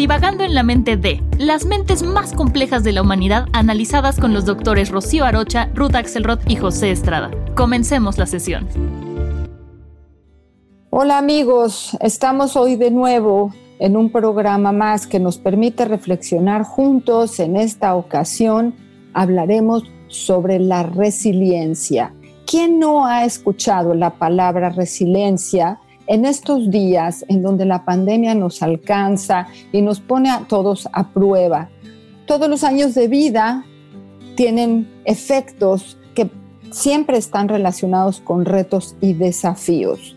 Divagando en la mente de las mentes más complejas de la humanidad analizadas con los doctores Rocío Arocha, Ruth Axelrod y José Estrada. Comencemos la sesión. Hola amigos, estamos hoy de nuevo en un programa más que nos permite reflexionar juntos. En esta ocasión hablaremos sobre la resiliencia. ¿Quién no ha escuchado la palabra resiliencia en estos días en donde la pandemia nos alcanza y nos pone a todos a prueba? Todos los años de vida tienen efectos que siempre están relacionados con retos y desafíos.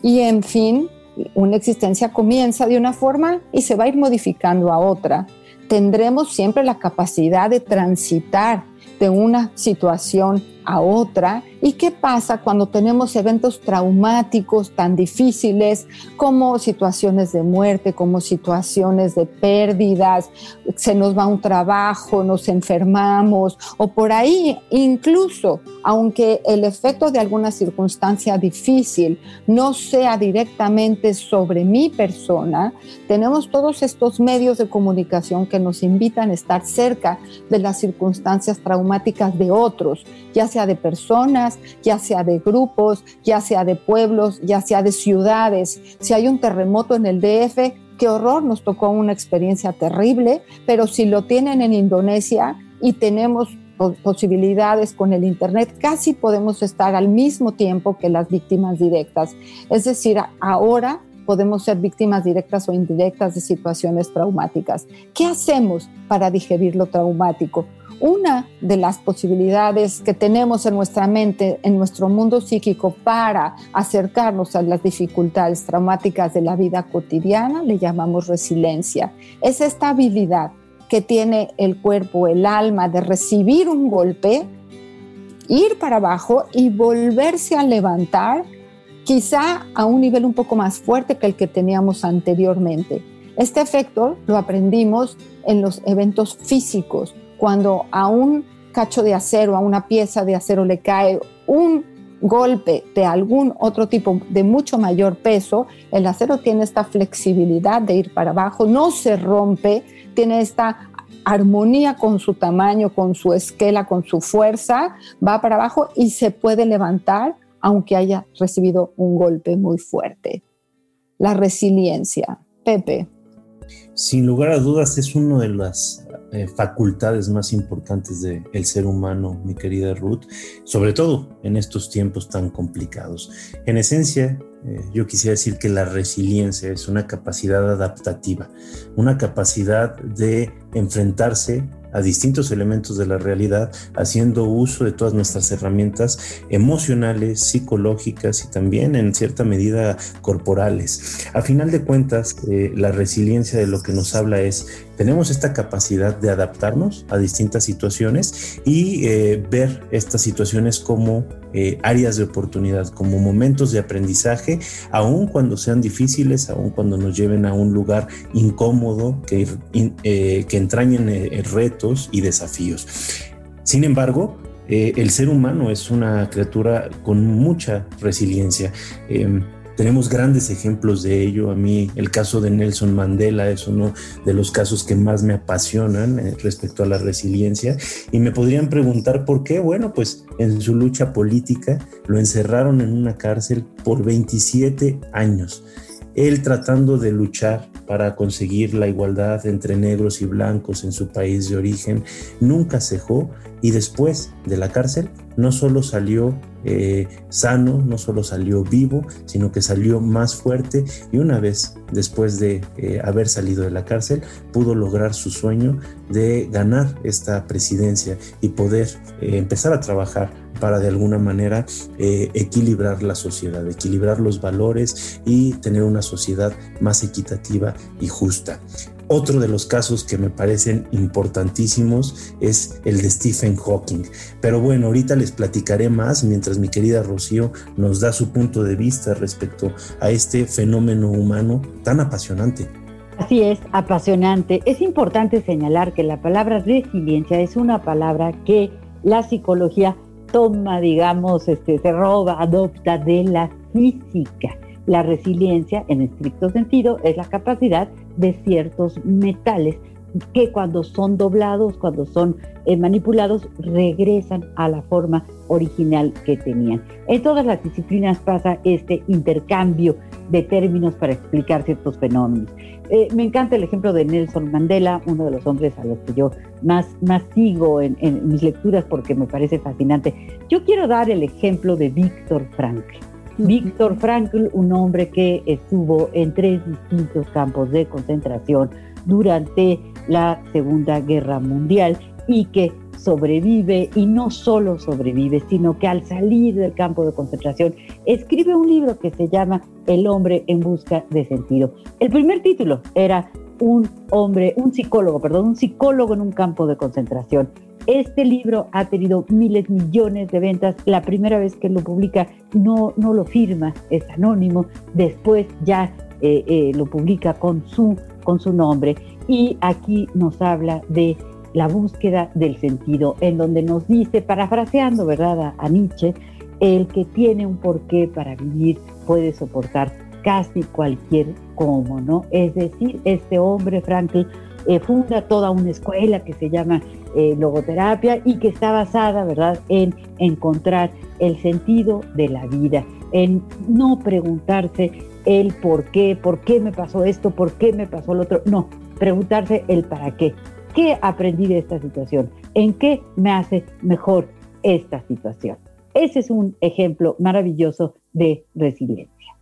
Y en fin, una existencia comienza de una forma y se va a ir modificando a otra. Tendremos siempre la capacidad de transitar de una situación a otra. ¿Y qué pasa cuando tenemos eventos traumáticos tan difíciles como situaciones de muerte, como situaciones de pérdidas, se nos va un trabajo, nos enfermamos o por ahí incluso, aunque el efecto de alguna circunstancia difícil no sea directamente sobre mi persona, tenemos todos estos medios de comunicación que nos invitan a estar cerca de las circunstancias traumáticas de otros, ya sea de personas, ya sea de grupos, ya sea de pueblos, ya sea de ciudades. Si hay un terremoto en el DF, qué horror, nos tocó una experiencia terrible, pero si lo tienen en Indonesia y tenemos posibilidades con el Internet, casi podemos estar al mismo tiempo que las víctimas directas. Es decir, ahora podemos ser víctimas directas o indirectas de situaciones traumáticas. ¿Qué hacemos para digerir lo traumático? Una de las posibilidades que tenemos en nuestra mente, en nuestro mundo psíquico para acercarnos a las dificultades traumáticas de la vida cotidiana, le llamamos resiliencia. Es esta habilidad que tiene el cuerpo, el alma, de recibir un golpe, ir para abajo y volverse a levantar, quizá a un nivel un poco más fuerte que el que teníamos anteriormente. Este efecto lo aprendimos en los eventos físicos, cuando a un cacho de acero, a una pieza de acero le cae un golpe de algún otro tipo de mucho mayor peso, el acero tiene esta flexibilidad de ir para abajo, no se rompe, tiene esta armonía con su tamaño, con su esquela, con su fuerza, va para abajo y se puede levantar aunque haya recibido un golpe muy fuerte. La resiliencia. Pepe. Sin lugar a dudas es una de las eh, facultades más importantes del ser humano, mi querida Ruth, sobre todo en estos tiempos tan complicados. En esencia, eh, yo quisiera decir que la resiliencia es una capacidad adaptativa, una capacidad de enfrentarse a distintos elementos de la realidad, haciendo uso de todas nuestras herramientas emocionales, psicológicas y también en cierta medida corporales. A final de cuentas, eh, la resiliencia de lo que nos habla es tenemos esta capacidad de adaptarnos a distintas situaciones y eh, ver estas situaciones como eh, áreas de oportunidad, como momentos de aprendizaje, aun cuando sean difíciles, aun cuando nos lleven a un lugar incómodo, que, eh, que entrañen retos y desafíos. Sin embargo, el ser humano es una criatura con mucha resiliencia. Em, tenemos grandes ejemplos de ello. A mí el caso de Nelson Mandela es uno de los casos que más me apasionan eh, respecto a la resiliencia. Y me podrían preguntar por qué. Bueno, pues en su lucha política lo encerraron en una cárcel por 27 años. Él tratando de luchar para conseguir la igualdad entre negros y blancos en su país de origen, nunca cejó y después de la cárcel no solo salió eh, sano, no solo salió vivo, sino que salió más fuerte y una vez después de eh, haber salido de la cárcel, pudo lograr su sueño de ganar esta presidencia y poder eh, empezar a trabajar para de alguna manera equilibrar la sociedad, equilibrar los valores y tener una sociedad más equitativa y justa. Otro de los casos que me parecen importantísimos es el de Stephen Hawking. Pero bueno, ahorita les platicaré más mientras mi querida Rocío nos da su punto de vista respecto a este fenómeno humano tan apasionante. Así es, apasionante. Es importante señalar que la palabra resiliencia es una palabra que la psicología toma, digamos, este, se roba, adopta de la física. La resiliencia, en estricto sentido, es la capacidad de ciertos metales que cuando son doblados, cuando son eh, manipulados, regresan a la forma original que tenían. En todas las disciplinas pasa este intercambio de términos para explicar ciertos fenómenos. Eh, me encanta el ejemplo de Nelson Mandela, uno de los hombres a los que yo más, más sigo en, en mis lecturas porque me parece fascinante. Yo quiero dar el ejemplo de Víctor Frankl. Víctor Frankl, un hombre que estuvo en tres distintos campos de concentración durante la Segunda Guerra Mundial y que sobrevive y no solo sobrevive, sino que al salir del campo de concentración escribe un libro que se llama El hombre en busca de sentido. El primer título era un hombre, un psicólogo, perdón, un psicólogo en un campo de concentración. Este libro ha tenido miles, millones de ventas. La primera vez que lo publica no, no lo firma, es anónimo. Después ya eh, eh, lo publica con su, con su nombre. Y aquí nos habla de la búsqueda del sentido, en donde nos dice, parafraseando, ¿verdad?, a, Nietzsche, el que tiene un porqué para vivir puede soportar casi cualquier cómo, ¿no? Es decir, este hombre, Frankl, eh, funda toda una escuela que se llama eh, logoterapia y que está basada, ¿verdad?, en encontrar el sentido de la vida, en no preguntarse el por qué, por qué me pasó esto, por qué me pasó lo otro, no, preguntarse el para qué. ¿Qué aprendí de esta situación? ¿En qué me hace mejor esta situación? Ese es un ejemplo maravilloso de resiliencia.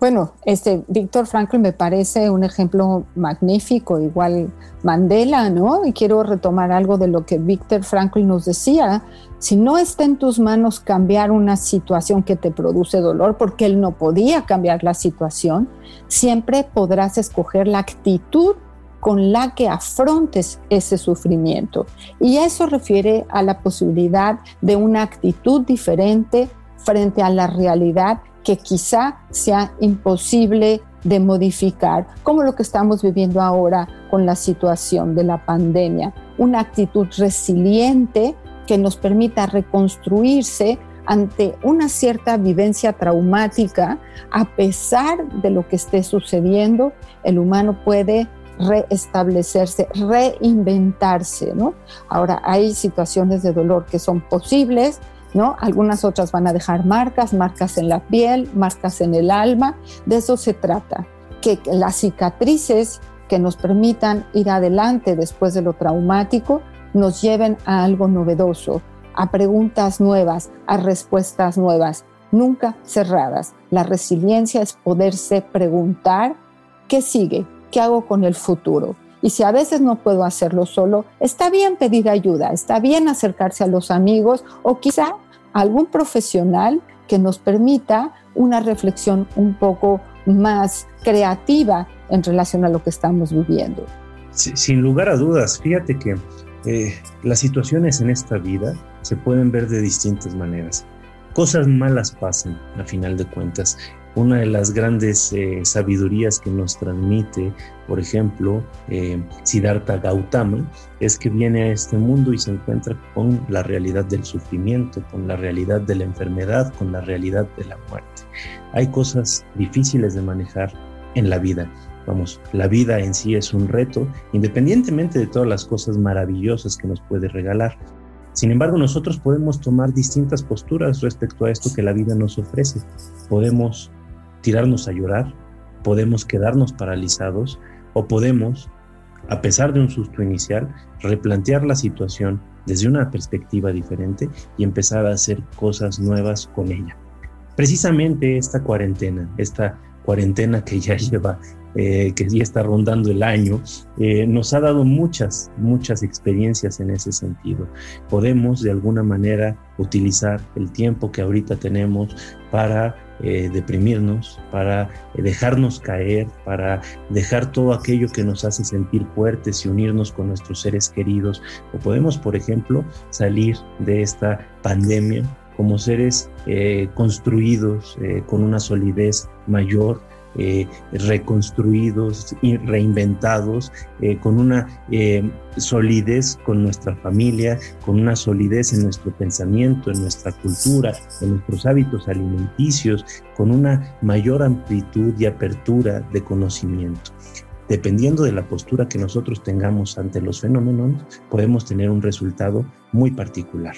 Bueno, este Víctor Frankl me parece un ejemplo magnífico, igual Mandela, ¿no? Y quiero retomar algo de lo que Víctor Frankl nos decía. Si no está en tus manos cambiar una situación que te produce dolor, porque él no podía cambiar la situación, siempre podrás escoger la actitud con la que afrontes ese sufrimiento. Y eso refiere a la posibilidad de una actitud diferente frente a la realidad que quizá sea imposible de modificar, como lo que estamos viviendo ahora con la situación de la pandemia. Una actitud resiliente que nos permita reconstruirse ante una cierta vivencia traumática, a pesar de lo que esté sucediendo, el humano puede reestablecerse, reinventarse, ¿no? Ahora, hay situaciones de dolor que son posibles, ¿no? Algunas otras van a dejar marcas, marcas en la piel, marcas en el alma. De eso se trata, que las cicatrices que nos permitan ir adelante después de lo traumático nos lleven a algo novedoso, a preguntas nuevas, a respuestas nuevas, nunca cerradas. La resiliencia es poderse preguntar qué sigue, qué hago con el futuro. Y si a veces no puedo hacerlo solo, está bien pedir ayuda, está bien acercarse a los amigos o quizá algún profesional que nos permita una reflexión un poco más creativa en relación a lo que estamos viviendo. sin lugar a dudas, fíjate que eh, las situaciones en esta vida se pueden ver de distintas maneras. Cosas malas pasan, a final de cuentas, una de las grandes eh, sabidurías que nos transmite, por ejemplo, eh, Siddhartha Gautama, es que viene a este mundo y se encuentra con la realidad del sufrimiento, con la realidad de la enfermedad, con la realidad de la muerte. Hay cosas difíciles de manejar en la vida. Vamos, la vida en sí es un reto, independientemente de todas las cosas maravillosas que nos puede regalar. Sin embargo, nosotros podemos tomar distintas posturas respecto a esto que la vida nos ofrece. Podemos tirarnos a llorar, podemos quedarnos paralizados o podemos, a pesar de un susto inicial, replantear la situación desde una perspectiva diferente y empezar a hacer cosas nuevas con ella. Precisamente esta cuarentena, esta cuarentena que ya lleva eh, que ya está rondando el año, eh, nos ha dado muchas, muchas experiencias en ese sentido. Podemos de alguna manera utilizar el tiempo que ahorita tenemos para eh, deprimirnos, para dejarnos caer, para dejar todo aquello que nos hace sentir fuertes y unirnos con nuestros seres queridos. O podemos, por ejemplo, salir de esta pandemia como seres construidos con una solidez mayor, eh, reconstruidos y reinventados, eh, con una eh, solidez con nuestra familia, con una solidez en nuestro pensamiento, en nuestra cultura, en nuestros hábitos alimenticios, con una mayor amplitud y apertura de conocimiento. Dependiendo de la postura que nosotros tengamos ante los fenómenos, podemos tener un resultado muy particular.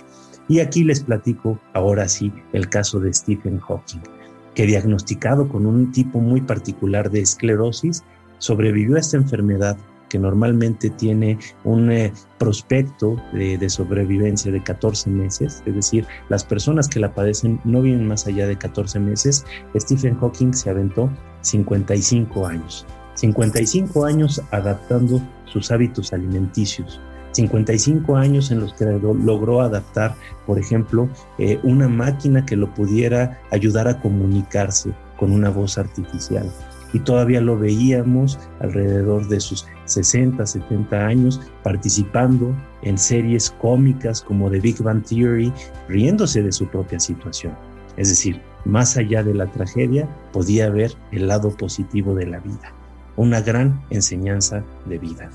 Y aquí les platico ahora sí el caso de Stephen Hawking que diagnosticado con un tipo muy particular de esclerosis, sobrevivió a esta enfermedad que normalmente tiene un eh, prospecto de, sobrevivencia de 14 meses, es decir, las personas que la padecen no viven más allá de 14 meses. Stephen Hawking se aventó 55 años, 55 años adaptando sus hábitos alimenticios, 55 años en los que logró adaptar, por ejemplo, eh, una máquina que lo pudiera ayudar a comunicarse con una voz artificial. Y todavía lo veíamos alrededor de sus 60, 70 años participando en series cómicas como The Big Bang Theory, riéndose de su propia situación. Es decir, más allá de la tragedia, podía ver el lado positivo de la vida, una gran enseñanza de vida.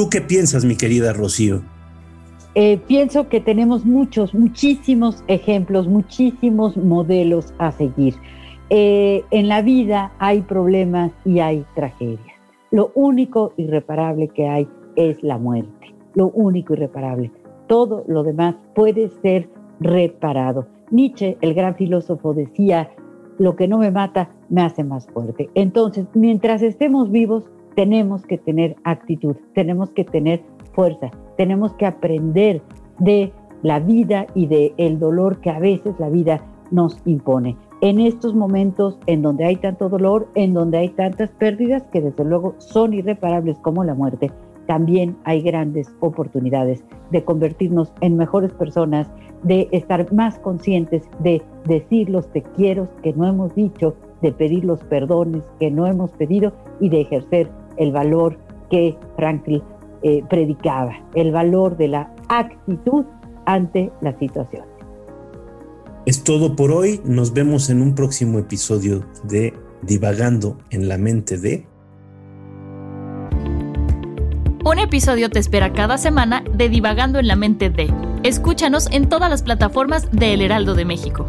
¿Tú qué piensas, mi querida Rocío? Eh, pienso que tenemos muchos, muchísimos ejemplos, muchísimos modelos a seguir. Eh, en la vida hay problemas y hay tragedias. Lo único irreparable que hay es la muerte. Lo único irreparable. Todo lo demás puede ser reparado. Nietzsche, el gran filósofo, decía, lo que no me mata me hace más fuerte. Entonces, mientras estemos vivos, tenemos que tener actitud, tenemos que tener fuerza, tenemos que aprender de la vida y de dolor que a veces la vida nos impone. En estos momentos en donde hay tanto dolor, en donde hay tantas pérdidas que desde luego son irreparables como la muerte, también hay grandes oportunidades de convertirnos en mejores personas, de estar más conscientes, de decir los te quiero que no hemos dicho, de pedir los perdones que no hemos pedido y de ejercer el valor que Franklin eh, predicaba, el valor de la actitud ante la situación. Es todo por hoy, nos vemos en un próximo episodio de Divagando en la mente de... Un episodio te espera cada semana de Divagando en la mente de... Escúchanos en todas las plataformas de El Heraldo de México.